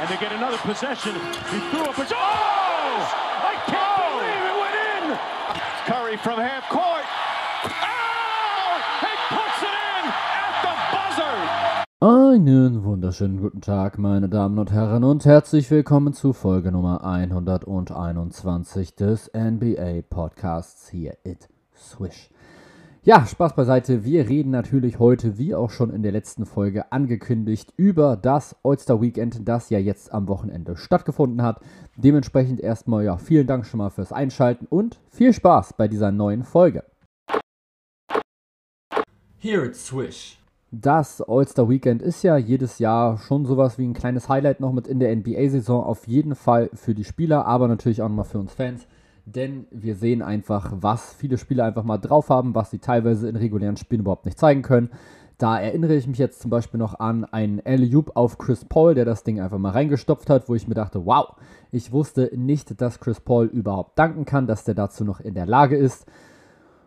and they get another possession. He threw up a... Oh! I can't believe it went in! Curry from half court. Oh! He puts it in at the buzzer! Einen wunderschönen guten Tag, meine Damen und Herren, und herzlich willkommen zu Folge Nummer 121 des NBA Podcasts hier It Swish. Ja, Spaß beiseite. Wir reden natürlich heute, wie auch schon in der letzten Folge angekündigt, über das All-Star Weekend, das ja jetzt am Wochenende stattgefunden hat. Dementsprechend erstmal, ja, vielen Dank schon mal fürs Einschalten und viel Spaß bei dieser neuen Folge. Here it's Swish. Das All-Star Weekend ist ja jedes Jahr schon sowas wie ein kleines Highlight noch mit in der NBA-Saison. Auf jeden Fall für die Spieler, aber natürlich auch nochmal für uns Fans denn wir sehen einfach, was viele Spieler einfach mal drauf haben, was sie teilweise in regulären Spielen überhaupt nicht zeigen können. Da erinnere ich mich jetzt zum Beispiel noch an einen Alley-Oop auf Chris Paul, der das Ding einfach mal reingestopft hat, wo ich mir dachte, wow, ich wusste nicht, dass Chris Paul überhaupt danken kann, dass der dazu noch in der Lage ist.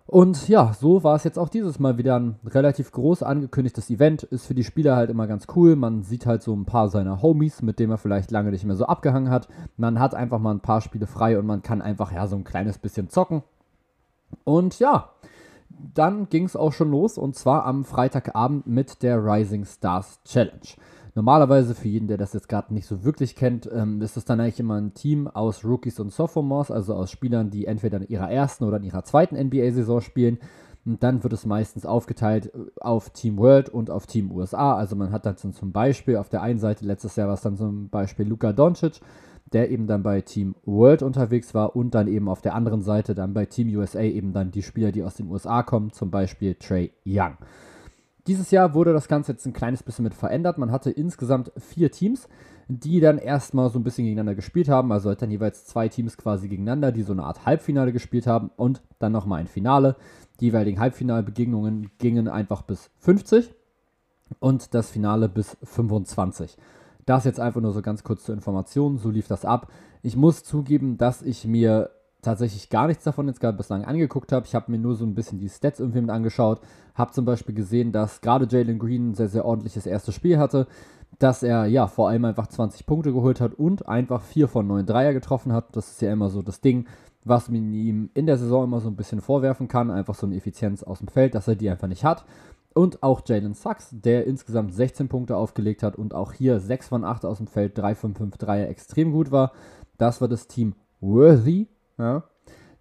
Und ja, so war es jetzt auch dieses Mal wieder ein relativ groß angekündigtes Event. Ist für die Spieler halt immer ganz cool. Man sieht halt so ein paar seiner Homies, mit denen er vielleicht lange nicht mehr so abgehangen hat. Man hat einfach mal ein paar Spiele frei und man kann einfach ja so ein kleines bisschen zocken. Und ja, dann ging es auch schon los und zwar am Freitagabend mit der Rising Stars Challenge. Normalerweise, für jeden, der das jetzt gerade nicht so wirklich kennt, ähm, ist es dann eigentlich immer ein Team aus Rookies und Sophomores, also aus Spielern, die entweder in ihrer ersten oder in ihrer zweiten NBA-Saison spielen. Und dann wird es meistens aufgeteilt äh, auf Team World und auf Team USA. Also man hat dann zum Beispiel auf der einen Seite letztes Jahr war es dann zum Beispiel Luka Doncic, der eben dann bei Team World unterwegs war und dann eben auf der anderen Seite dann bei Team USA eben dann die Spieler, die aus den USA kommen, zum Beispiel Trey Young. Dieses Jahr wurde das Ganze jetzt ein kleines bisschen mit verändert. Man hatte insgesamt vier Teams, die dann erstmal so ein bisschen gegeneinander gespielt haben. Also dann jeweils zwei Teams quasi gegeneinander, die so eine Art Halbfinale gespielt haben und dann nochmal ein Finale. Die jeweiligen Halbfinalbegegnungen gingen einfach bis 50 und das Finale bis 25. Das jetzt einfach nur so ganz kurz zur Information, so lief das ab. Ich muss zugeben, dass ich mir tatsächlich gar nichts davon jetzt gerade bislang angeguckt habe. Ich habe mir nur so ein bisschen die Stats irgendwie mit angeschaut. Habe zum Beispiel gesehen, dass gerade Jalen Green ein sehr, sehr ordentliches erstes Spiel hatte. Dass er ja vor allem einfach 20 Punkte geholt hat und einfach 4 von 9 Dreier getroffen hat. Das ist ja immer so das Ding, was man ihm in der Saison immer so ein bisschen vorwerfen kann. Einfach so eine Effizienz aus dem Feld, dass er die einfach nicht hat. Und auch Jalen Sachs, der insgesamt 16 Punkte aufgelegt hat und auch hier 6 von 8 aus dem Feld, 3 von 5 Dreier extrem gut war. Das war das Team Worthy, ja.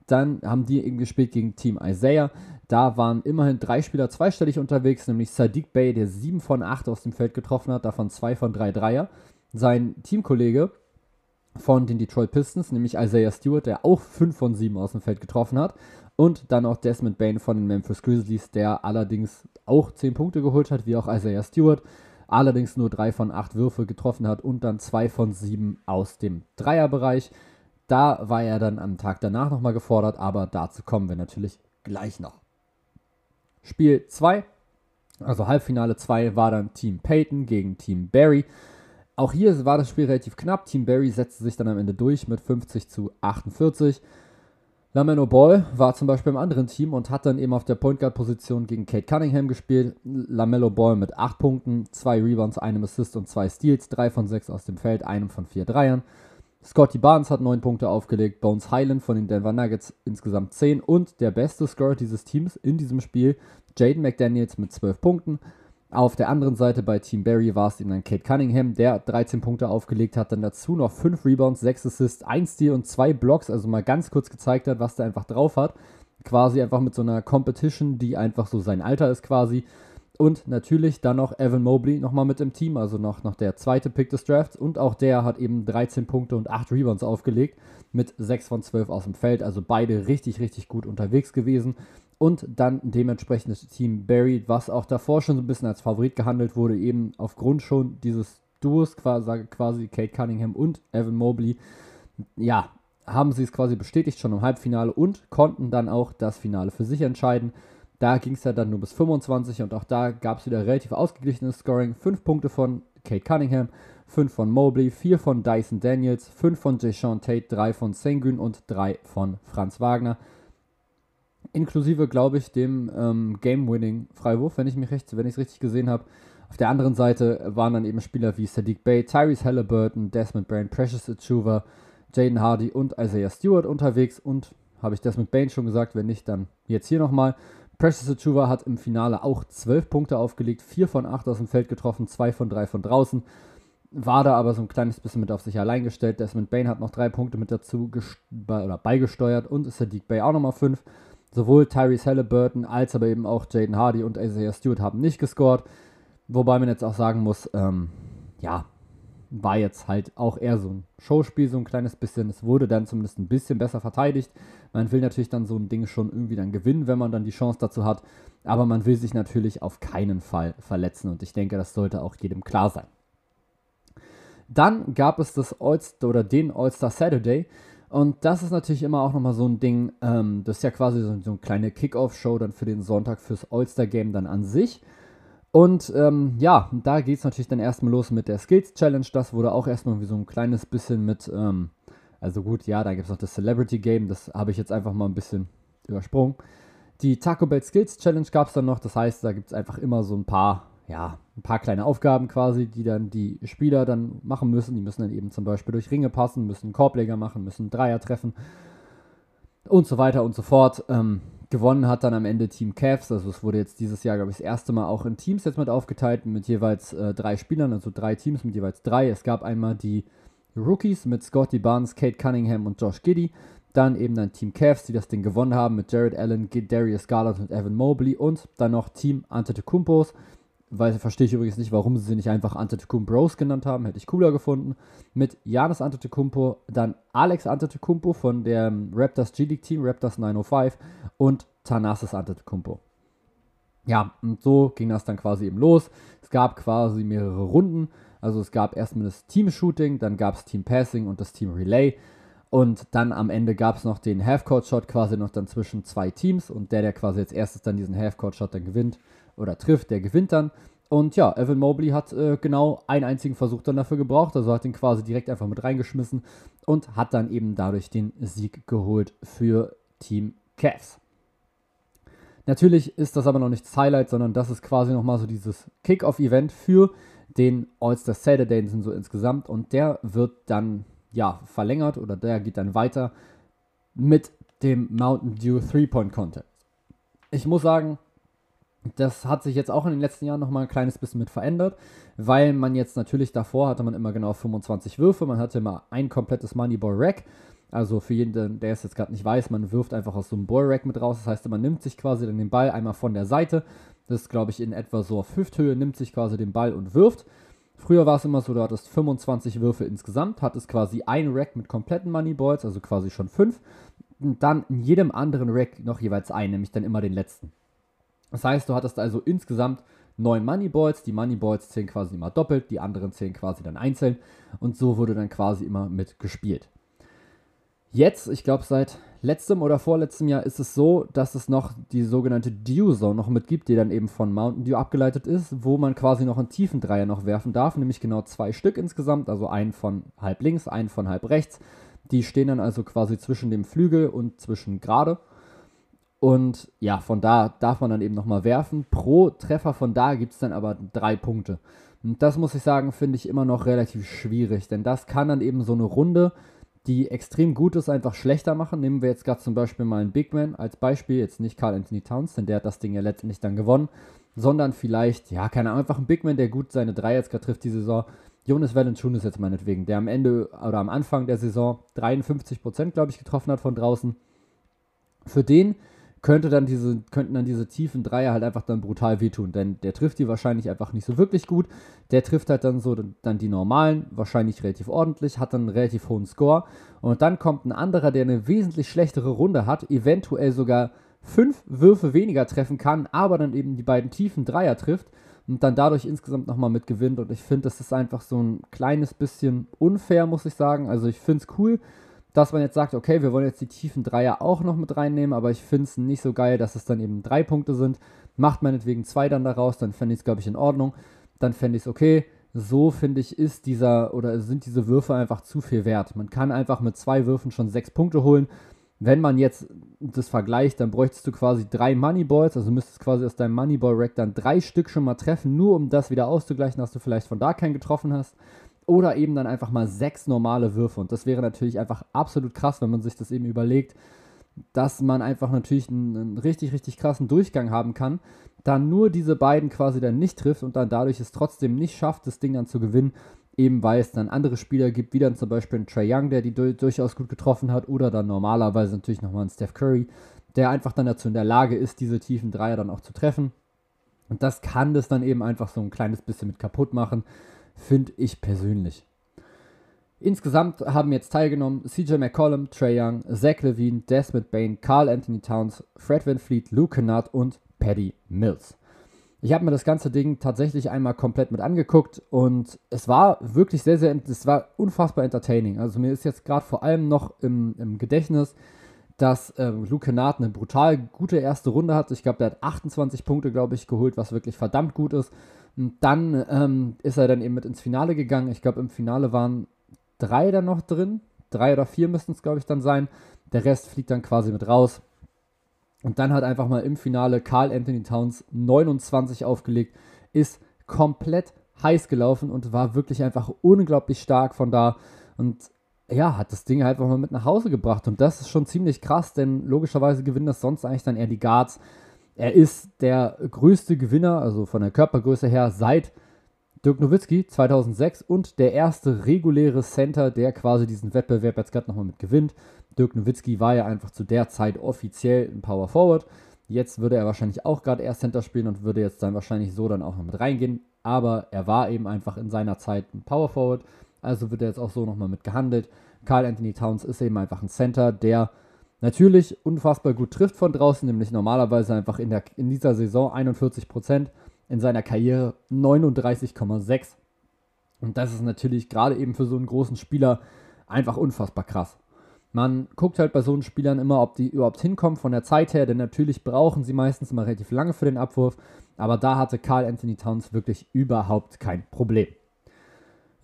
Dann haben die eben gespielt gegen Team Isaiah. Da waren immerhin drei Spieler zweistellig unterwegs, nämlich Sadiq Bey, der 7 von 8 aus dem Feld getroffen hat, davon 2 von 3 Dreier. Sein Teamkollege von den Detroit Pistons, nämlich Isaiah Stewart, der auch 5 von 7 aus dem Feld getroffen hat. Und dann auch Desmond Bain von den Memphis Grizzlies, der allerdings auch 10 Punkte geholt hat, wie auch Isaiah Stewart. Allerdings nur 3 von 8 Würfe getroffen hat und dann 2 von 7 aus dem Dreierbereich. Da war er dann am Tag danach nochmal gefordert, aber dazu kommen wir natürlich gleich noch. Spiel 2, also Halbfinale 2, war dann Team Peyton gegen Team Barry. Auch hier war das Spiel relativ knapp. Team Barry setzte sich dann am Ende durch mit 50 zu 48. Lamelo Ball war zum Beispiel im anderen Team und hat dann eben auf der Point Guard Position gegen Kate Cunningham gespielt. Lamelo Ball mit 8 Punkten, 2 Rebounds, einem Assist und 2 Steals, 3 von 6 aus dem Feld, einem von 4 Dreiern. Scotty Barnes hat 9 Punkte aufgelegt, Bones Highland von den Denver Nuggets insgesamt 10 und der beste Scorer dieses Teams in diesem Spiel, Jaden McDaniels mit 12 Punkten. Auf der anderen Seite bei Team Barry war es eben dann Kate Cunningham, der 13 Punkte aufgelegt hat, dann dazu noch 5 Rebounds, 6 Assists, 1 Steal und 2 Blocks, also mal ganz kurz gezeigt hat, was der einfach drauf hat. Quasi einfach mit so einer Competition, die einfach so sein Alter ist quasi. Und natürlich dann noch Evan Mobley nochmal mit im Team, also noch, noch der zweite Pick des Drafts. Und auch der hat eben 13 Punkte und 8 Rebounds aufgelegt mit 6 von 12 aus dem Feld. Also beide richtig, richtig gut unterwegs gewesen. Und dann dementsprechend das Team Barry, was auch davor schon so ein bisschen als Favorit gehandelt wurde, eben aufgrund schon dieses Duos, quasi, quasi Kate Cunningham und Evan Mobley. Ja, haben sie es quasi bestätigt schon im Halbfinale und konnten dann auch das Finale für sich entscheiden. Da ging es ja dann nur bis 25 und auch da gab es wieder relativ ausgeglichenes Scoring. 5 Punkte von Kate Cunningham, 5 von Mobley, 4 von Dyson Daniels, 5 von Deshaun Tate, 3 von Sengun und 3 von Franz Wagner. Inklusive, glaube ich, dem ähm, Game-Winning-Freiwurf, wenn ich mich recht, wenn ich es richtig gesehen habe. Auf der anderen Seite waren dann eben Spieler wie Sadiq Bay, Tyrese Halliburton, Desmond Bain, Precious Achuva, Jaden Hardy und Isaiah Stewart unterwegs. Und habe ich Desmond Bain schon gesagt, wenn nicht, dann jetzt hier nochmal. Precious Achuva hat im Finale auch 12 Punkte aufgelegt, 4 von 8 aus dem Feld getroffen, 2 von 3 von draußen. War da aber so ein kleines bisschen mit auf sich allein gestellt. Desmond Bain hat noch 3 Punkte mit dazu oder beigesteuert und Sadiq Bay auch nochmal 5. Sowohl Tyrese Halliburton als aber eben auch Jaden Hardy und Isaiah Stewart haben nicht gescored. Wobei man jetzt auch sagen muss, ähm, ja, war jetzt halt auch eher so ein Showspiel, so ein kleines bisschen. Es wurde dann zumindest ein bisschen besser verteidigt. Man will natürlich dann so ein Ding schon irgendwie dann gewinnen, wenn man dann die Chance dazu hat. Aber man will sich natürlich auf keinen Fall verletzen und ich denke, das sollte auch jedem klar sein. Dann gab es das All-Star oder den All-Star Saturday. Und das ist natürlich immer auch nochmal so ein Ding, ähm, das ist ja quasi so, so eine kleine Kickoff-Show dann für den Sonntag fürs All-Star-Game dann an sich. Und ähm, ja, da geht es natürlich dann erstmal los mit der Skills Challenge. Das wurde auch erstmal wie so ein kleines bisschen mit, ähm, also gut, ja, da gibt es noch das Celebrity Game, das habe ich jetzt einfach mal ein bisschen übersprungen. Die Taco Bell Skills Challenge gab es dann noch, das heißt, da gibt es einfach immer so ein paar, ja, ein paar kleine Aufgaben quasi, die dann die Spieler dann machen müssen. Die müssen dann eben zum Beispiel durch Ringe passen, müssen Korbleger machen, müssen Dreier treffen und so weiter und so fort. Ähm, Gewonnen hat dann am Ende Team Cavs. Also es wurde jetzt dieses Jahr, glaube ich, das erste Mal auch in Teams jetzt mit aufgeteilt, mit jeweils äh, drei Spielern, also drei Teams mit jeweils drei. Es gab einmal die Rookies mit Scotty Barnes, Kate Cunningham und Josh Giddy. Dann eben dann Team Cavs, die das Ding gewonnen haben mit Jared Allen, Darius Garland und Evan Mobley. Und dann noch Team Antetokounmpos weil verstehe ich übrigens nicht, warum sie sie nicht einfach Antetokounmpos genannt haben, hätte ich cooler gefunden. Mit Janis Antetokounmpo, dann Alex Antetokounmpo von dem Raptors G-League Team, Raptors 905 und Thanasis Antetokounmpo. Ja, und so ging das dann quasi eben los. Es gab quasi mehrere Runden. Also es gab erstmal das Team-Shooting, dann gab es Team-Passing und das Team-Relay. Und dann am Ende gab es noch den Half-Court-Shot quasi noch dann zwischen zwei Teams. Und der, der quasi als erstes dann diesen Half-Court-Shot dann gewinnt, oder trifft, der gewinnt dann. Und ja, Evan Mobley hat äh, genau einen einzigen Versuch dann dafür gebraucht, also hat ihn quasi direkt einfach mit reingeschmissen und hat dann eben dadurch den Sieg geholt für Team Cavs. Natürlich ist das aber noch nicht das Highlight, sondern das ist quasi nochmal so dieses Kick-Off-Event für den All-Star Saturday so insgesamt und der wird dann ja verlängert oder der geht dann weiter mit dem Mountain Dew Three-Point Contest. Ich muss sagen, das hat sich jetzt auch in den letzten Jahren nochmal ein kleines bisschen mit verändert, weil man jetzt natürlich davor hatte man immer genau 25 Würfe, man hatte immer ein komplettes Moneyball-Rack. Also für jeden, der es jetzt gerade nicht weiß, man wirft einfach aus so einem Ball-Rack mit raus. Das heißt, man nimmt sich quasi dann den Ball einmal von der Seite. Das ist, glaube ich, in etwa so auf Hüfthöhe, nimmt sich quasi den Ball und wirft. Früher war es immer so, du hattest 25 Würfe insgesamt, hattest quasi ein Rack mit kompletten Moneyballs, also quasi schon fünf. Und dann in jedem anderen Rack noch jeweils ein, nämlich dann immer den letzten. Das heißt, du hattest also insgesamt neun Moneyballs. Die Moneyballs zählen quasi immer doppelt, die anderen zählen quasi dann einzeln. Und so wurde dann quasi immer mit gespielt. Jetzt, ich glaube seit letztem oder vorletztem Jahr ist es so, dass es noch die sogenannte Dew Zone noch mitgibt, die dann eben von Mountain Dew abgeleitet ist, wo man quasi noch einen tiefen Dreier noch werfen darf, nämlich genau zwei Stück insgesamt, also einen von halb links, einen von halb rechts. Die stehen dann also quasi zwischen dem Flügel und zwischen gerade. Und ja, von da darf man dann eben nochmal werfen. Pro Treffer von da gibt es dann aber drei Punkte. Und das muss ich sagen, finde ich immer noch relativ schwierig, denn das kann dann eben so eine Runde, die extrem gut ist, einfach schlechter machen. Nehmen wir jetzt gerade zum Beispiel mal einen Big Man als Beispiel, jetzt nicht Carl Anthony Towns, denn der hat das Ding ja letztendlich dann gewonnen, sondern vielleicht, ja, keine Ahnung, einfach ein Big Man, der gut seine drei jetzt gerade trifft die Saison. Jonas Valanciunas jetzt meinetwegen, der am Ende oder am Anfang der Saison 53%, glaube ich, getroffen hat von draußen. Für den könnte dann diese, könnten dann diese tiefen Dreier halt einfach dann brutal wehtun. Denn der trifft die wahrscheinlich einfach nicht so wirklich gut. Der trifft halt dann so dann die normalen, wahrscheinlich relativ ordentlich, hat dann einen relativ hohen Score. Und dann kommt ein anderer, der eine wesentlich schlechtere Runde hat, eventuell sogar fünf Würfe weniger treffen kann, aber dann eben die beiden tiefen Dreier trifft und dann dadurch insgesamt nochmal mit gewinnt. Und ich finde, das ist einfach so ein kleines bisschen unfair, muss ich sagen. Also ich finde es cool, dass man jetzt sagt, okay, wir wollen jetzt die tiefen Dreier auch noch mit reinnehmen, aber ich finde es nicht so geil, dass es dann eben drei Punkte sind. Macht meinetwegen zwei dann daraus, dann fände ich es, glaube ich, in Ordnung. Dann fände ich es okay. So finde ich, ist dieser oder sind diese Würfe einfach zu viel wert. Man kann einfach mit zwei Würfen schon sechs Punkte holen. Wenn man jetzt das vergleicht, dann bräuchtest du quasi drei Moneyballs, also müsstest quasi aus deinem Moneyball-Rack dann drei Stück schon mal treffen, nur um das wieder auszugleichen, dass du vielleicht von da keinen getroffen hast. Oder eben dann einfach mal sechs normale Würfe. Und das wäre natürlich einfach absolut krass, wenn man sich das eben überlegt, dass man einfach natürlich einen, einen richtig, richtig krassen Durchgang haben kann, dann nur diese beiden quasi dann nicht trifft und dann dadurch es trotzdem nicht schafft, das Ding dann zu gewinnen eben weil es dann andere Spieler gibt, wie dann zum Beispiel ein Trey Young, der die du durchaus gut getroffen hat, oder dann normalerweise natürlich nochmal ein Steph Curry, der einfach dann dazu in der Lage ist, diese tiefen Dreier dann auch zu treffen. Und das kann das dann eben einfach so ein kleines bisschen mit kaputt machen, finde ich persönlich. Insgesamt haben jetzt teilgenommen CJ McCollum, Trey Young, Zach Levine, Desmond Bain, Carl Anthony Towns, Fred Van Fleet, Luke Kennard und Paddy Mills. Ich habe mir das ganze Ding tatsächlich einmal komplett mit angeguckt und es war wirklich sehr, sehr, es war unfassbar entertaining. Also mir ist jetzt gerade vor allem noch im, im Gedächtnis, dass äh, Luke Kennard eine brutal gute erste Runde hat. Ich glaube, der hat 28 Punkte, glaube ich, geholt, was wirklich verdammt gut ist. Und dann ähm, ist er dann eben mit ins Finale gegangen. Ich glaube, im Finale waren drei dann noch drin. Drei oder vier müssten es, glaube ich, dann sein. Der Rest fliegt dann quasi mit raus. Und dann hat einfach mal im Finale Carl Anthony Towns 29 aufgelegt, ist komplett heiß gelaufen und war wirklich einfach unglaublich stark von da. Und ja, hat das Ding einfach mal mit nach Hause gebracht. Und das ist schon ziemlich krass, denn logischerweise gewinnen das sonst eigentlich dann eher die Guards. Er ist der größte Gewinner, also von der Körpergröße her, seit Dirk Nowitzki 2006 und der erste reguläre Center, der quasi diesen Wettbewerb jetzt gerade nochmal mit gewinnt. Dirk Nowitzki war ja einfach zu der Zeit offiziell ein Power Forward. Jetzt würde er wahrscheinlich auch gerade erst Center spielen und würde jetzt dann wahrscheinlich so dann auch noch mit reingehen. Aber er war eben einfach in seiner Zeit ein Power Forward. Also wird er jetzt auch so nochmal mit gehandelt. Carl Anthony Towns ist eben einfach ein Center, der natürlich unfassbar gut trifft von draußen, nämlich normalerweise einfach in, der, in dieser Saison 41 Prozent, in seiner Karriere 39,6. Und das ist natürlich gerade eben für so einen großen Spieler einfach unfassbar krass. Man guckt halt bei so einen Spielern immer, ob die überhaupt hinkommen von der Zeit her, denn natürlich brauchen sie meistens immer relativ lange für den Abwurf, aber da hatte Carl Anthony Towns wirklich überhaupt kein Problem.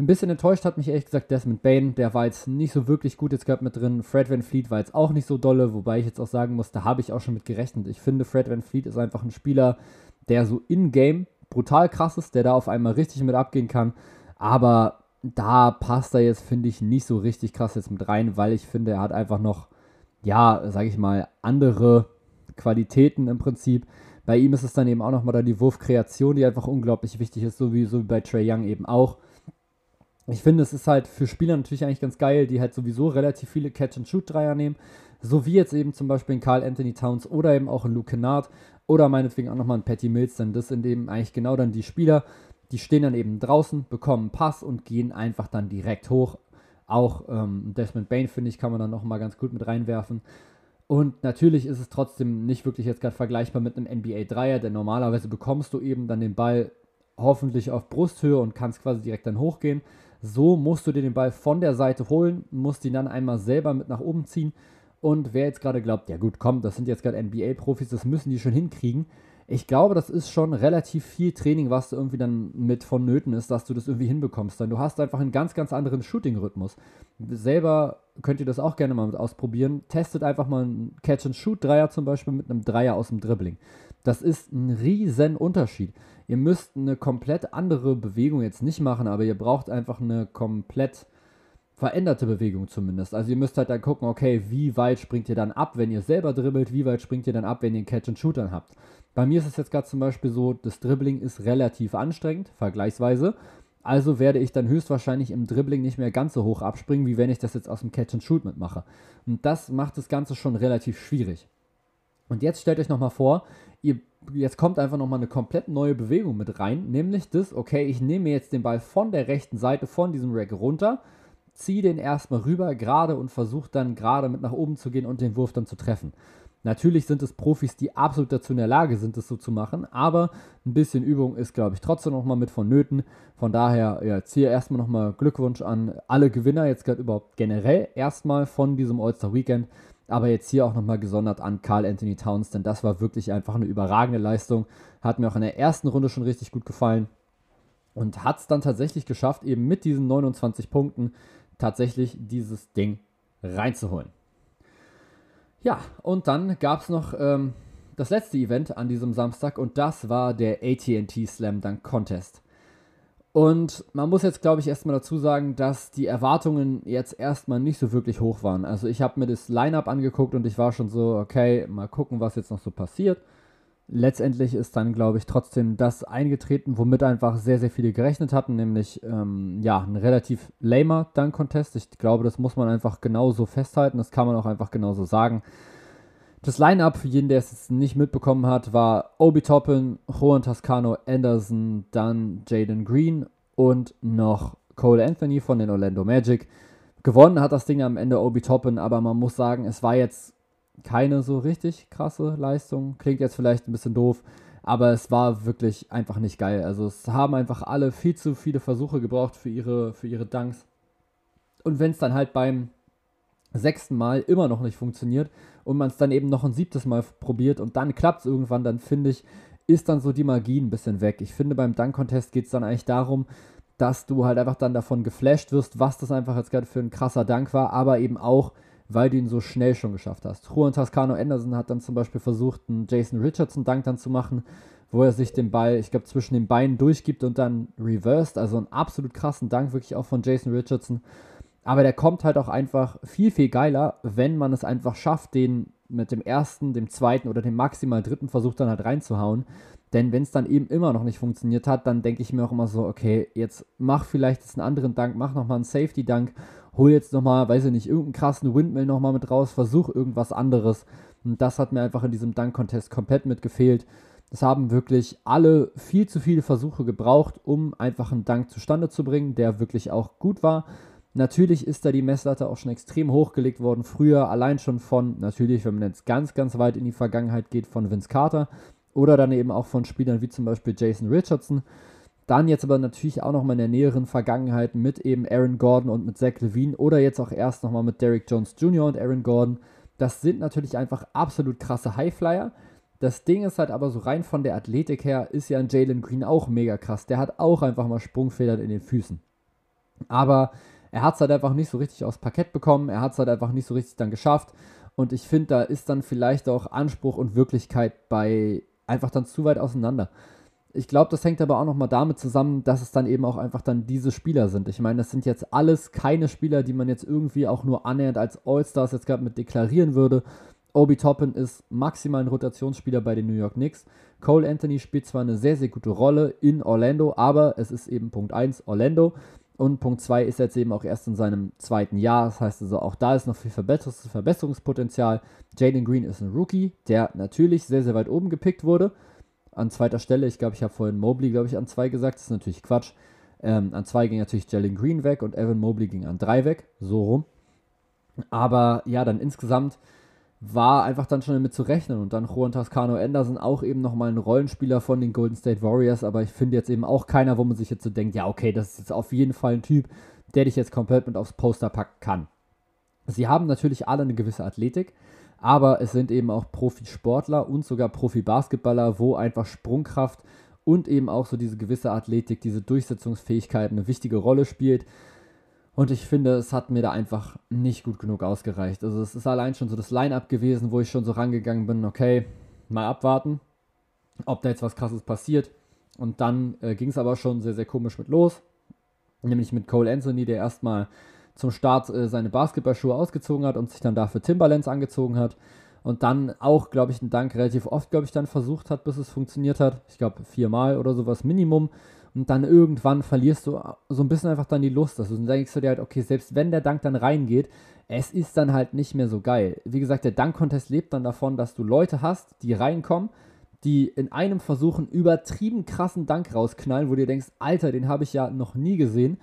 Ein bisschen enttäuscht hat mich ehrlich gesagt Desmond Bain, der war jetzt nicht so wirklich gut jetzt gerade mit drin. Fred Van Fleet war jetzt auch nicht so dolle, wobei ich jetzt auch sagen muss, da habe ich auch schon mit gerechnet. Ich finde, Fred Van Fleet ist einfach ein Spieler, der so in-game brutal krass ist, der da auf einmal richtig mit abgehen kann, aber da passt er jetzt, finde ich, nicht so richtig krass jetzt mit rein, weil ich finde, er hat einfach noch, ja, sage ich mal, andere Qualitäten im Prinzip. Bei ihm ist es dann eben auch nochmal dann die Wurfkreation, die einfach unglaublich wichtig ist, so wie, so wie bei Trey Young eben auch. Ich finde, es ist halt für Spieler natürlich eigentlich ganz geil, die halt sowieso relativ viele Catch-and-Shoot-Dreier nehmen. So wie jetzt eben zum Beispiel in Carl Anthony Towns oder eben auch in Luke Kennard oder meinetwegen auch nochmal ein Patty Mills, denn das sind eben eigentlich genau dann die Spieler, die stehen dann eben draußen, bekommen einen Pass und gehen einfach dann direkt hoch. Auch ähm, Desmond Bain, finde ich, kann man dann nochmal ganz gut mit reinwerfen. Und natürlich ist es trotzdem nicht wirklich jetzt gerade vergleichbar mit einem NBA-Dreier, denn normalerweise bekommst du eben dann den Ball hoffentlich auf Brusthöhe und kannst quasi direkt dann hochgehen. So musst du dir den Ball von der Seite holen, musst ihn dann einmal selber mit nach oben ziehen. Und wer jetzt gerade glaubt, ja gut, komm, das sind jetzt gerade NBA-Profis, das müssen die schon hinkriegen, ich glaube, das ist schon relativ viel Training, was irgendwie dann mit vonnöten ist, dass du das irgendwie hinbekommst. Denn du hast einfach einen ganz, ganz anderen Shooting-Rhythmus. Selber könnt ihr das auch gerne mal ausprobieren. Testet einfach mal einen Catch-and-Shoot-Dreier zum Beispiel mit einem Dreier aus dem Dribbling. Das ist ein riesen Unterschied. Ihr müsst eine komplett andere Bewegung jetzt nicht machen, aber ihr braucht einfach eine komplett veränderte Bewegung zumindest. Also ihr müsst halt dann gucken, okay, wie weit springt ihr dann ab, wenn ihr selber dribbelt, wie weit springt ihr dann ab, wenn ihr einen Catch-and-Shoot dann habt. Bei mir ist es jetzt gerade zum Beispiel so, das Dribbling ist relativ anstrengend, vergleichsweise. Also werde ich dann höchstwahrscheinlich im Dribbling nicht mehr ganz so hoch abspringen, wie wenn ich das jetzt aus dem Catch and Shoot mitmache. Und das macht das Ganze schon relativ schwierig. Und jetzt stellt euch nochmal vor, ihr, jetzt kommt einfach nochmal eine komplett neue Bewegung mit rein, nämlich das, okay, ich nehme jetzt den Ball von der rechten Seite von diesem Rack runter, ziehe den erstmal rüber gerade und versuche dann gerade mit nach oben zu gehen und den Wurf dann zu treffen. Natürlich sind es Profis, die absolut dazu in der Lage sind, das so zu machen, aber ein bisschen Übung ist, glaube ich, trotzdem nochmal mit vonnöten. Von daher, ja, ziehe erstmal nochmal Glückwunsch an alle Gewinner, jetzt gerade überhaupt generell erstmal von diesem All-Star Weekend, aber jetzt hier auch nochmal gesondert an Carl Anthony Towns, denn das war wirklich einfach eine überragende Leistung. Hat mir auch in der ersten Runde schon richtig gut gefallen und hat es dann tatsächlich geschafft, eben mit diesen 29 Punkten tatsächlich dieses Ding reinzuholen. Ja, und dann gab es noch ähm, das letzte Event an diesem Samstag und das war der ATT Slam Dunk Contest. Und man muss jetzt, glaube ich, erstmal dazu sagen, dass die Erwartungen jetzt erstmal nicht so wirklich hoch waren. Also ich habe mir das Line-up angeguckt und ich war schon so, okay, mal gucken, was jetzt noch so passiert. Letztendlich ist dann, glaube ich, trotzdem das eingetreten, womit einfach sehr, sehr viele gerechnet hatten, nämlich ähm, ja, ein relativ lamer Dunk-Contest. Ich glaube, das muss man einfach genauso festhalten, das kann man auch einfach genauso sagen. Das Line-Up, für jeden, der es jetzt nicht mitbekommen hat, war Obi Toppin, Juan Toscano, Anderson, dann Jaden Green und noch Cole Anthony von den Orlando Magic. Gewonnen hat das Ding am Ende Obi Toppin, aber man muss sagen, es war jetzt keine so richtig krasse Leistung. Klingt jetzt vielleicht ein bisschen doof, aber es war wirklich einfach nicht geil. Also es haben einfach alle viel zu viele Versuche gebraucht für ihre, für ihre Dunks. Und wenn es dann halt beim sechsten Mal immer noch nicht funktioniert und man es dann eben noch ein siebtes Mal probiert und dann klappt es irgendwann, dann finde ich, ist dann so die Magie ein bisschen weg. Ich finde, beim Dunk-Contest geht es dann eigentlich darum, dass du halt einfach dann davon geflasht wirst, was das einfach jetzt gerade für ein krasser Dank war, aber eben auch, weil du ihn so schnell schon geschafft hast. Juan Toscano Anderson hat dann zum Beispiel versucht, einen Jason Richardson Dank dann zu machen, wo er sich den Ball, ich glaube, zwischen den Beinen durchgibt und dann reversed. Also einen absolut krassen Dank, wirklich auch von Jason Richardson. Aber der kommt halt auch einfach viel, viel geiler, wenn man es einfach schafft, den mit dem ersten, dem zweiten oder dem maximal dritten Versuch dann halt reinzuhauen. Denn wenn es dann eben immer noch nicht funktioniert hat, dann denke ich mir auch immer so, okay, jetzt mach vielleicht jetzt einen anderen Dank, mach nochmal einen Safety-Dank, hol jetzt nochmal, weiß ich nicht, irgendeinen krassen Windmill nochmal mit raus, versuch irgendwas anderes. Und das hat mir einfach in diesem Dank-Contest komplett mit gefehlt. Es haben wirklich alle viel zu viele Versuche gebraucht, um einfach einen Dank zustande zu bringen, der wirklich auch gut war. Natürlich ist da die Messlatte auch schon extrem hochgelegt worden. Früher allein schon von, natürlich, wenn man jetzt ganz, ganz weit in die Vergangenheit geht, von Vince Carter oder dann eben auch von Spielern wie zum Beispiel Jason Richardson. Dann jetzt aber natürlich auch nochmal in der näheren Vergangenheit mit eben Aaron Gordon und mit Zach Levine oder jetzt auch erst nochmal mit Derrick Jones Jr. und Aaron Gordon. Das sind natürlich einfach absolut krasse Highflyer. Das Ding ist halt aber so rein von der Athletik her, ist ja ein Jalen Green auch mega krass. Der hat auch einfach mal Sprungfedern in den Füßen. Aber er hat es halt einfach nicht so richtig aufs Parkett bekommen, er hat es halt einfach nicht so richtig dann geschafft. Und ich finde, da ist dann vielleicht auch Anspruch und Wirklichkeit bei einfach dann zu weit auseinander. Ich glaube, das hängt aber auch nochmal damit zusammen, dass es dann eben auch einfach dann diese Spieler sind. Ich meine, das sind jetzt alles keine Spieler, die man jetzt irgendwie auch nur annähernd als All-Stars jetzt gerade mit deklarieren würde. Obi Toppin ist maximal ein Rotationsspieler bei den New York Knicks. Cole Anthony spielt zwar eine sehr, sehr gute Rolle in Orlando, aber es ist eben Punkt 1 Orlando. Und Punkt 2 ist jetzt eben auch erst in seinem zweiten Jahr. Das heißt also, auch da ist noch viel Verbesserungspotenzial. Jaden Green ist ein Rookie, der natürlich sehr, sehr weit oben gepickt wurde. An zweiter Stelle, ich glaube, ich habe vorhin Mobley, glaube ich, an 2 gesagt. Das ist natürlich Quatsch. Ähm, an 2 ging natürlich Jalen Green weg und Evan Mobley ging an 3 weg. So rum. Aber ja, dann insgesamt war einfach dann schon damit zu rechnen. Und dann Juan Toscano Anderson auch eben nochmal ein Rollenspieler von den Golden State Warriors, aber ich finde jetzt eben auch keiner, wo man sich jetzt so denkt, ja, okay, das ist jetzt auf jeden Fall ein Typ, der dich jetzt komplett mit aufs Poster packen kann. Sie haben natürlich alle eine gewisse Athletik, aber es sind eben auch Profisportler und sogar Profi-Basketballer, wo einfach Sprungkraft und eben auch so diese gewisse Athletik, diese Durchsetzungsfähigkeit eine wichtige Rolle spielt. Und ich finde, es hat mir da einfach nicht gut genug ausgereicht. Also es ist allein schon so das Line-up gewesen, wo ich schon so rangegangen bin, okay, mal abwarten, ob da jetzt was krasses passiert. Und dann äh, ging es aber schon sehr, sehr komisch mit los. Nämlich mit Cole Anthony, der erstmal zum Start äh, seine Basketballschuhe ausgezogen hat und sich dann dafür Timberlands angezogen hat. Und dann auch, glaube ich, einen Dank relativ oft, glaube ich, dann versucht hat, bis es funktioniert hat. Ich glaube, viermal oder sowas Minimum. Und dann irgendwann verlierst du so ein bisschen einfach dann die Lust. Also dann denkst du dir halt, okay, selbst wenn der Dank dann reingeht, es ist dann halt nicht mehr so geil. Wie gesagt, der Dank-Contest lebt dann davon, dass du Leute hast, die reinkommen, die in einem Versuch einen übertrieben krassen Dank rausknallen, wo du dir denkst, Alter, den habe ich ja noch nie gesehen.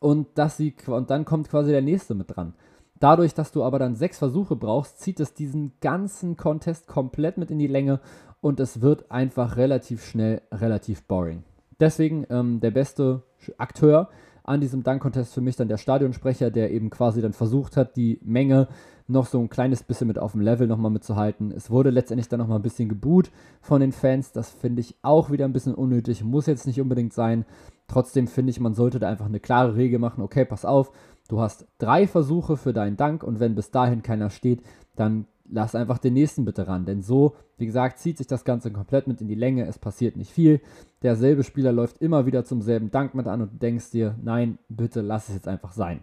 Und, dass sie, und dann kommt quasi der nächste mit dran. Dadurch, dass du aber dann sechs Versuche brauchst, zieht es diesen ganzen Contest komplett mit in die Länge und es wird einfach relativ schnell relativ boring. Deswegen ähm, der beste Akteur an diesem Dunk-Contest für mich dann der Stadionsprecher, der eben quasi dann versucht hat, die Menge noch so ein kleines bisschen mit auf dem Level nochmal mitzuhalten. Es wurde letztendlich dann nochmal ein bisschen geboot von den Fans. Das finde ich auch wieder ein bisschen unnötig. Muss jetzt nicht unbedingt sein. Trotzdem finde ich, man sollte da einfach eine klare Regel machen. Okay, pass auf, du hast drei Versuche für deinen Dank und wenn bis dahin keiner steht, dann lass einfach den nächsten bitte ran. Denn so, wie gesagt, zieht sich das Ganze komplett mit in die Länge, es passiert nicht viel. Derselbe Spieler läuft immer wieder zum selben Dank mit an und du denkst dir, nein, bitte lass es jetzt einfach sein.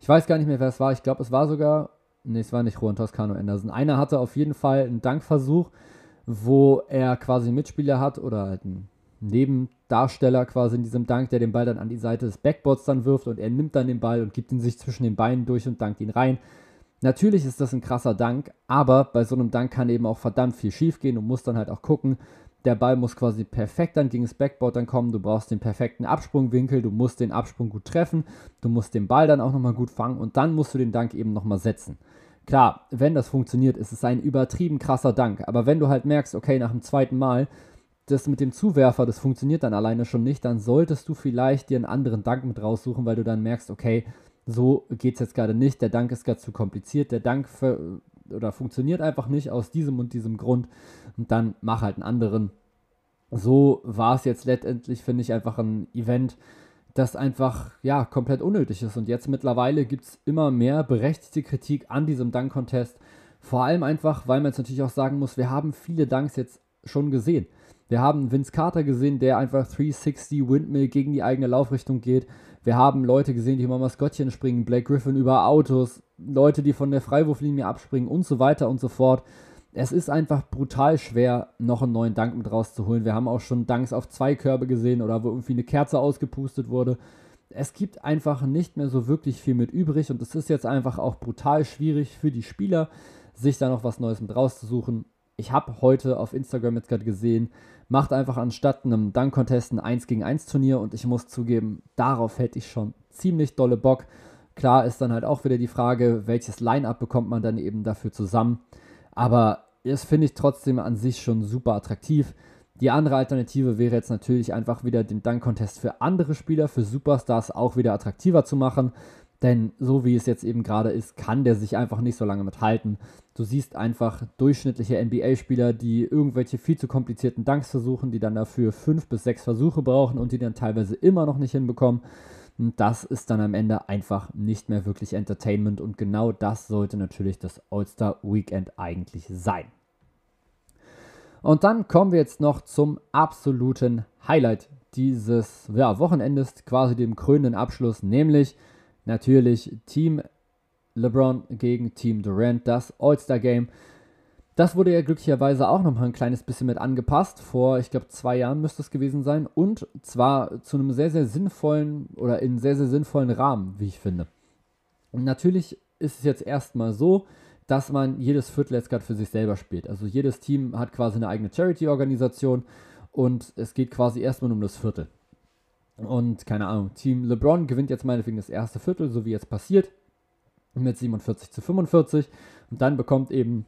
Ich weiß gar nicht mehr, wer es war. Ich glaube, es war sogar, nee, es war nicht Juan Toscano Anderson. Einer hatte auf jeden Fall einen Dankversuch, wo er quasi einen Mitspieler hat oder halt einen Nebendarsteller quasi in diesem Dank, der den Ball dann an die Seite des Backboards dann wirft und er nimmt dann den Ball und gibt ihn sich zwischen den Beinen durch und dankt ihn rein. Natürlich ist das ein krasser Dank, aber bei so einem Dank kann eben auch verdammt viel schief gehen. Du musst dann halt auch gucken, der Ball muss quasi perfekt dann gegen das Backboard dann kommen. Du brauchst den perfekten Absprungwinkel, du musst den Absprung gut treffen, du musst den Ball dann auch nochmal gut fangen und dann musst du den Dank eben nochmal setzen. Klar, wenn das funktioniert, ist es ein übertrieben krasser Dank. Aber wenn du halt merkst, okay, nach dem zweiten Mal, das mit dem Zuwerfer, das funktioniert dann alleine schon nicht, dann solltest du vielleicht dir einen anderen Dank mit raussuchen, weil du dann merkst, okay, so geht es jetzt gerade nicht, der Dank ist gerade zu kompliziert, der Dank für, oder funktioniert einfach nicht aus diesem und diesem Grund und dann mach halt einen anderen. So war es jetzt letztendlich, finde ich, einfach ein Event, das einfach ja komplett unnötig ist. Und jetzt mittlerweile gibt es immer mehr berechtigte Kritik an diesem Dunk-Contest. Vor allem einfach, weil man jetzt natürlich auch sagen muss, wir haben viele Dunks jetzt schon gesehen. Wir haben Vince Carter gesehen, der einfach 360 Windmill gegen die eigene Laufrichtung geht. Wir haben Leute gesehen, die über Maskottchen springen, Blake Griffin über Autos, Leute, die von der Freiwurflinie abspringen und so weiter und so fort. Es ist einfach brutal schwer, noch einen neuen Dank mit rauszuholen. Wir haben auch schon Danks auf zwei Körbe gesehen oder wo irgendwie eine Kerze ausgepustet wurde. Es gibt einfach nicht mehr so wirklich viel mit übrig und es ist jetzt einfach auch brutal schwierig für die Spieler, sich da noch was Neues mit rauszusuchen. Ich habe heute auf Instagram jetzt gerade gesehen, macht einfach anstatt einem Dunk-Contest ein 1 gegen 1 Turnier und ich muss zugeben, darauf hätte ich schon ziemlich dolle Bock. Klar ist dann halt auch wieder die Frage, welches Line-Up bekommt man dann eben dafür zusammen. Aber das finde ich trotzdem an sich schon super attraktiv. Die andere Alternative wäre jetzt natürlich einfach wieder den Dunk-Contest für andere Spieler, für Superstars auch wieder attraktiver zu machen. Denn so wie es jetzt eben gerade ist, kann der sich einfach nicht so lange mithalten. Du siehst einfach durchschnittliche NBA-Spieler, die irgendwelche viel zu komplizierten Dunks versuchen, die dann dafür fünf bis sechs Versuche brauchen und die dann teilweise immer noch nicht hinbekommen. Und das ist dann am Ende einfach nicht mehr wirklich Entertainment und genau das sollte natürlich das All-Star Weekend eigentlich sein. Und dann kommen wir jetzt noch zum absoluten Highlight dieses ja, Wochenendes, quasi dem krönenden Abschluss, nämlich natürlich Team LeBron gegen Team Durant, das All-Star-Game. Das wurde ja glücklicherweise auch nochmal ein kleines bisschen mit angepasst. Vor, ich glaube, zwei Jahren müsste es gewesen sein. Und zwar zu einem sehr, sehr sinnvollen oder in sehr, sehr sinnvollen Rahmen, wie ich finde. Und natürlich ist es jetzt erstmal so, dass man jedes Viertel jetzt gerade für sich selber spielt. Also jedes Team hat quasi eine eigene Charity-Organisation und es geht quasi erstmal um das Viertel. Und keine Ahnung, Team LeBron gewinnt jetzt meinetwegen das erste Viertel, so wie jetzt passiert, mit 47 zu 45. Und dann bekommt eben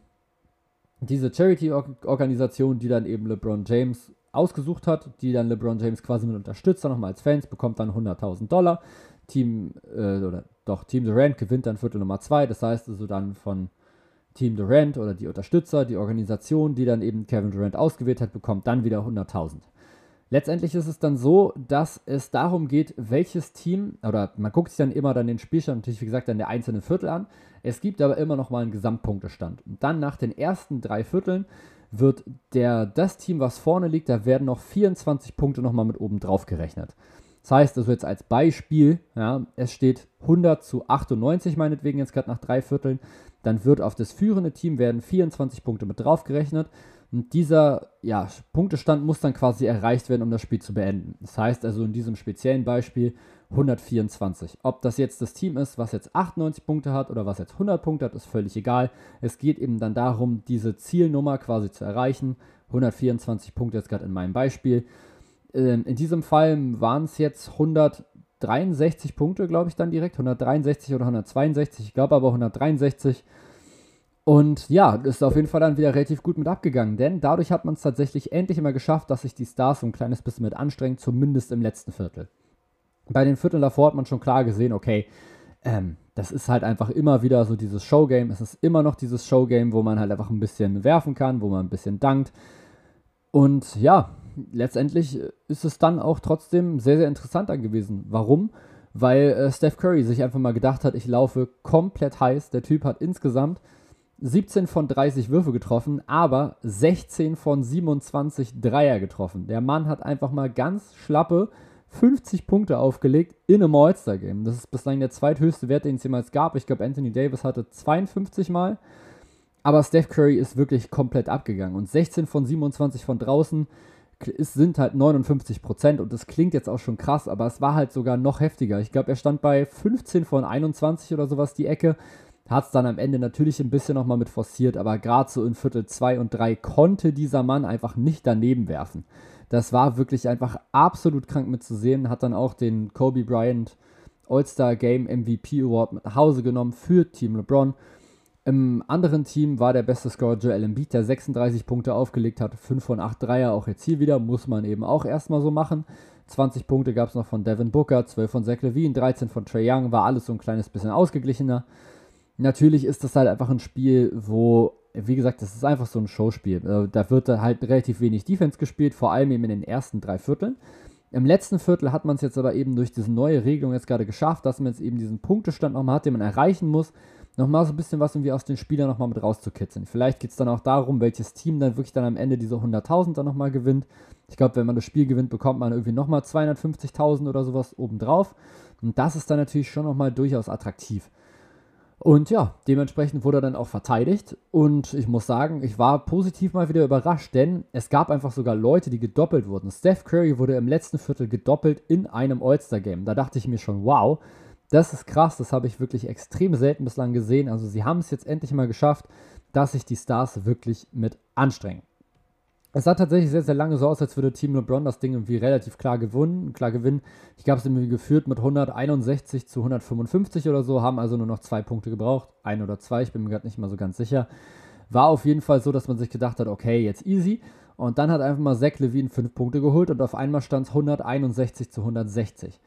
diese Charity-Organisation, die dann eben LeBron James ausgesucht hat, die dann LeBron James quasi mit unterstützt, dann nochmal als Fans, bekommt dann 100.000 Dollar. Team, äh, oder doch, Team Durant gewinnt dann Viertel Nummer 2. Das heißt also dann von Team Durant oder die Unterstützer, die Organisation, die dann eben Kevin Durant ausgewählt hat, bekommt dann wieder 100.000. Letztendlich ist es dann so, dass es darum geht, welches Team, oder man guckt sich dann immer dann den Spielstand natürlich, wie gesagt, dann der einzelnen Viertel an. Es gibt aber immer noch mal einen Gesamtpunktestand. Und dann nach den ersten drei Vierteln wird der, das Team, was vorne liegt, da werden noch 24 Punkte nochmal mit oben drauf gerechnet. Das heißt also jetzt als Beispiel, ja, es steht 100 zu 98 meinetwegen jetzt gerade nach drei Vierteln, dann wird auf das führende Team werden 24 Punkte mit drauf gerechnet und dieser ja, Punktestand muss dann quasi erreicht werden, um das Spiel zu beenden. Das heißt also in diesem speziellen Beispiel 124. Ob das jetzt das Team ist, was jetzt 98 Punkte hat oder was jetzt 100 Punkte hat, ist völlig egal. Es geht eben dann darum, diese Zielnummer quasi zu erreichen. 124 Punkte jetzt gerade in meinem Beispiel. Ähm, in diesem Fall waren es jetzt 163 Punkte, glaube ich, dann direkt. 163 oder 162. Ich glaube aber 163. Und ja, ist auf jeden Fall dann wieder relativ gut mit abgegangen, denn dadurch hat man es tatsächlich endlich immer geschafft, dass sich die Stars so ein kleines bisschen mit anstrengen, zumindest im letzten Viertel. Bei den Vierteln davor hat man schon klar gesehen, okay, ähm, das ist halt einfach immer wieder so dieses Showgame. Es ist immer noch dieses Showgame, wo man halt einfach ein bisschen werfen kann, wo man ein bisschen dankt. Und ja, letztendlich ist es dann auch trotzdem sehr, sehr interessant gewesen. Warum? Weil äh, Steph Curry sich einfach mal gedacht hat, ich laufe komplett heiß. Der Typ hat insgesamt 17 von 30 Würfe getroffen, aber 16 von 27 Dreier getroffen. Der Mann hat einfach mal ganz schlappe 50 Punkte aufgelegt in einem All-Star-Game. Das ist bislang der zweithöchste Wert, den es jemals gab. Ich glaube, Anthony Davis hatte 52 Mal. Aber Steph Curry ist wirklich komplett abgegangen. Und 16 von 27 von draußen ist, sind halt 59 Prozent. Und das klingt jetzt auch schon krass, aber es war halt sogar noch heftiger. Ich glaube, er stand bei 15 von 21 oder sowas die Ecke. Hat es dann am Ende natürlich ein bisschen nochmal mit forciert, aber gerade so in Viertel 2 und 3 konnte dieser Mann einfach nicht daneben werfen. Das war wirklich einfach absolut krank mitzusehen. Hat dann auch den Kobe Bryant All-Star Game MVP Award mit nach Hause genommen für Team LeBron. Im anderen Team war der beste Scorer Joel Embiid, der 36 Punkte aufgelegt hat, 5 von 8 Dreier, auch jetzt hier wieder, muss man eben auch erstmal so machen. 20 Punkte gab es noch von Devin Booker, 12 von Zach Levine, 13 von Trey Young, war alles so ein kleines bisschen ausgeglichener. Natürlich ist das halt einfach ein Spiel, wo, wie gesagt, das ist einfach so ein Showspiel. Äh, da wird halt relativ wenig Defense gespielt, vor allem eben in den ersten drei Vierteln. Im letzten Viertel hat man es jetzt aber eben durch diese neue Regelung jetzt gerade geschafft, dass man jetzt eben diesen Punktestand nochmal hat, den man erreichen muss, nochmal so ein bisschen was irgendwie aus den Spielern nochmal mit rauszukitzeln. Vielleicht geht es dann auch darum, welches Team dann wirklich dann am Ende diese 100.000 dann nochmal gewinnt. Ich glaube, wenn man das Spiel gewinnt, bekommt man irgendwie nochmal 250.000 oder sowas obendrauf. Und das ist dann natürlich schon nochmal durchaus attraktiv. Und ja, dementsprechend wurde er dann auch verteidigt. Und ich muss sagen, ich war positiv mal wieder überrascht, denn es gab einfach sogar Leute, die gedoppelt wurden. Steph Curry wurde im letzten Viertel gedoppelt in einem All-Star-Game. Da dachte ich mir schon, wow, das ist krass, das habe ich wirklich extrem selten bislang gesehen. Also sie haben es jetzt endlich mal geschafft, dass sich die Stars wirklich mit anstrengen. Es sah tatsächlich sehr, sehr lange so aus, als würde Team LeBron das Ding irgendwie relativ klar gewinnen. Klar gewinnen. Ich glaube, es irgendwie geführt mit 161 zu 155 oder so, haben also nur noch zwei Punkte gebraucht. Ein oder zwei, ich bin mir gerade nicht mal so ganz sicher. War auf jeden Fall so, dass man sich gedacht hat, okay, jetzt easy. Und dann hat einfach mal Zach Levine fünf Punkte geholt und auf einmal stand es 161 zu 160.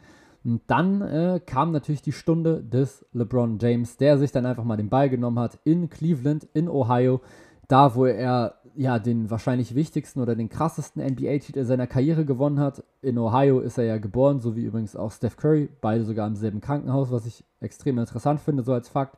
Und dann äh, kam natürlich die Stunde des LeBron James, der sich dann einfach mal den Ball genommen hat in Cleveland, in Ohio, da wo er ja den wahrscheinlich wichtigsten oder den krassesten NBA-Titel seiner Karriere gewonnen hat. In Ohio ist er ja geboren, so wie übrigens auch Steph Curry, beide sogar im selben Krankenhaus, was ich extrem interessant finde, so als Fakt.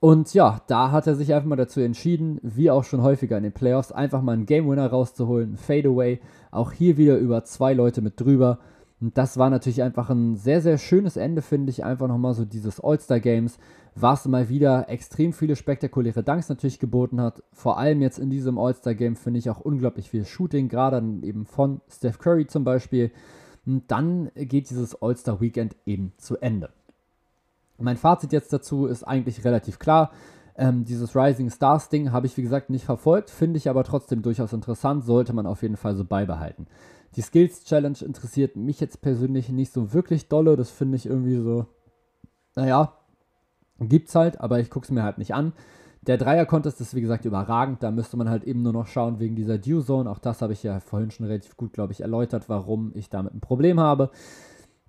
Und ja, da hat er sich einfach mal dazu entschieden, wie auch schon häufiger in den Playoffs, einfach mal einen Game Winner rauszuholen, ein Fadeaway. Auch hier wieder über zwei Leute mit drüber. Und das war natürlich einfach ein sehr, sehr schönes Ende, finde ich. Einfach nochmal so dieses All-Star-Games, was mal wieder extrem viele spektakuläre Dunks natürlich geboten hat. Vor allem jetzt in diesem All-Star-Game finde ich auch unglaublich viel Shooting, gerade eben von Steph Curry zum Beispiel. Und dann geht dieses All-Star-Weekend eben zu Ende. Mein Fazit jetzt dazu ist eigentlich relativ klar. Ähm, dieses Rising Stars Ding habe ich wie gesagt nicht verfolgt, finde ich aber trotzdem durchaus interessant, sollte man auf jeden Fall so beibehalten. Die Skills Challenge interessiert mich jetzt persönlich nicht so wirklich dolle. Das finde ich irgendwie so, naja, gibt's halt, aber ich gucke es mir halt nicht an. Der Dreier-Contest ist wie gesagt überragend. Da müsste man halt eben nur noch schauen wegen dieser Dew-Zone. Auch das habe ich ja vorhin schon relativ gut, glaube ich, erläutert, warum ich damit ein Problem habe.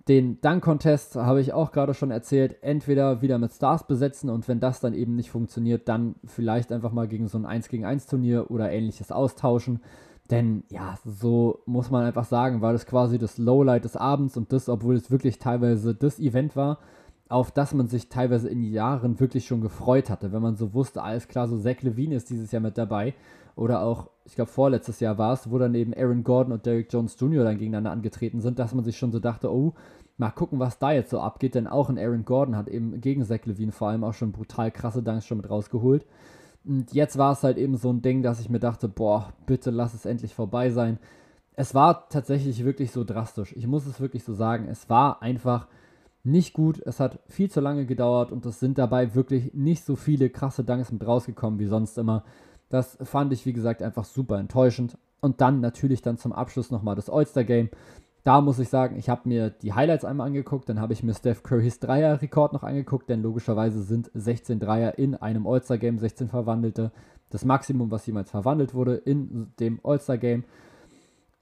Den Dunk-Contest habe ich auch gerade schon erzählt. Entweder wieder mit Stars besetzen und wenn das dann eben nicht funktioniert, dann vielleicht einfach mal gegen so ein 1 gegen 1 Turnier oder ähnliches austauschen. Denn ja, so muss man einfach sagen, war das quasi das Lowlight des Abends und das, obwohl es wirklich teilweise das Event war, auf das man sich teilweise in Jahren wirklich schon gefreut hatte. Wenn man so wusste, alles klar, so Zach Levine ist dieses Jahr mit dabei. Oder auch, ich glaube, vorletztes Jahr war es, wo dann eben Aaron Gordon und Derrick Jones Jr. dann gegeneinander angetreten sind, dass man sich schon so dachte, oh, mal gucken, was da jetzt so abgeht. Denn auch ein Aaron Gordon hat eben gegen Zach Levine vor allem auch schon brutal krasse Dunks schon mit rausgeholt. Und jetzt war es halt eben so ein Ding, dass ich mir dachte, boah, bitte lass es endlich vorbei sein. Es war tatsächlich wirklich so drastisch. Ich muss es wirklich so sagen. Es war einfach nicht gut. Es hat viel zu lange gedauert und es sind dabei wirklich nicht so viele krasse Dunks mit rausgekommen wie sonst immer. Das fand ich, wie gesagt, einfach super enttäuschend. Und dann natürlich dann zum Abschluss nochmal das All-Star-Game. Da muss ich sagen, ich habe mir die Highlights einmal angeguckt, dann habe ich mir Steph Currys Dreier-Rekord noch angeguckt, denn logischerweise sind 16 Dreier in einem All-Star-Game, 16 verwandelte, das Maximum, was jemals verwandelt wurde in dem All-Star-Game.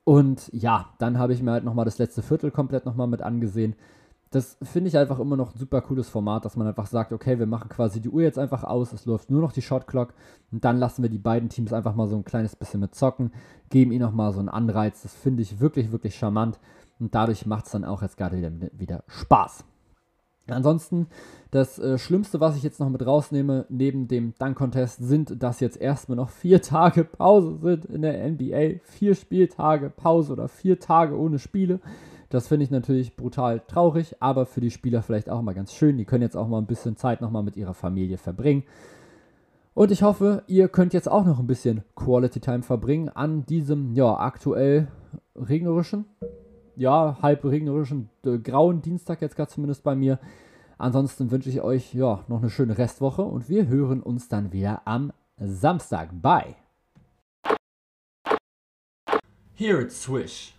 Und ja, dann habe ich mir halt nochmal das letzte Viertel komplett nochmal mit angesehen. Das finde ich einfach immer noch ein super cooles Format, dass man einfach sagt, okay, wir machen quasi die Uhr jetzt einfach aus, es läuft nur noch die Shot Clock und dann lassen wir die beiden Teams einfach mal so ein kleines bisschen mit zocken, geben ihnen nochmal so einen Anreiz. Das finde ich wirklich, wirklich charmant und dadurch macht es dann auch jetzt gerade wieder, wieder Spaß. Ansonsten, das äh, Schlimmste, was ich jetzt noch mit rausnehme, neben dem Dunk-Contest, sind, dass jetzt erstmal noch vier Tage Pause sind in der NBA. Vier Spieltage Pause oder vier Tage ohne Spiele. Das finde ich natürlich brutal traurig, aber für die Spieler vielleicht auch mal ganz schön. Die können jetzt auch mal ein bisschen Zeit nochmal mit ihrer Familie verbringen. Und ich hoffe, ihr könnt jetzt auch noch ein bisschen Quality Time verbringen an diesem, ja, aktuell regnerischen, ja, halb regnerischen, äh, grauen Dienstag jetzt gerade zumindest bei mir. Ansonsten wünsche ich euch, ja, noch eine schöne Restwoche und wir hören uns dann wieder am Samstag. Bye! Here it's Swish.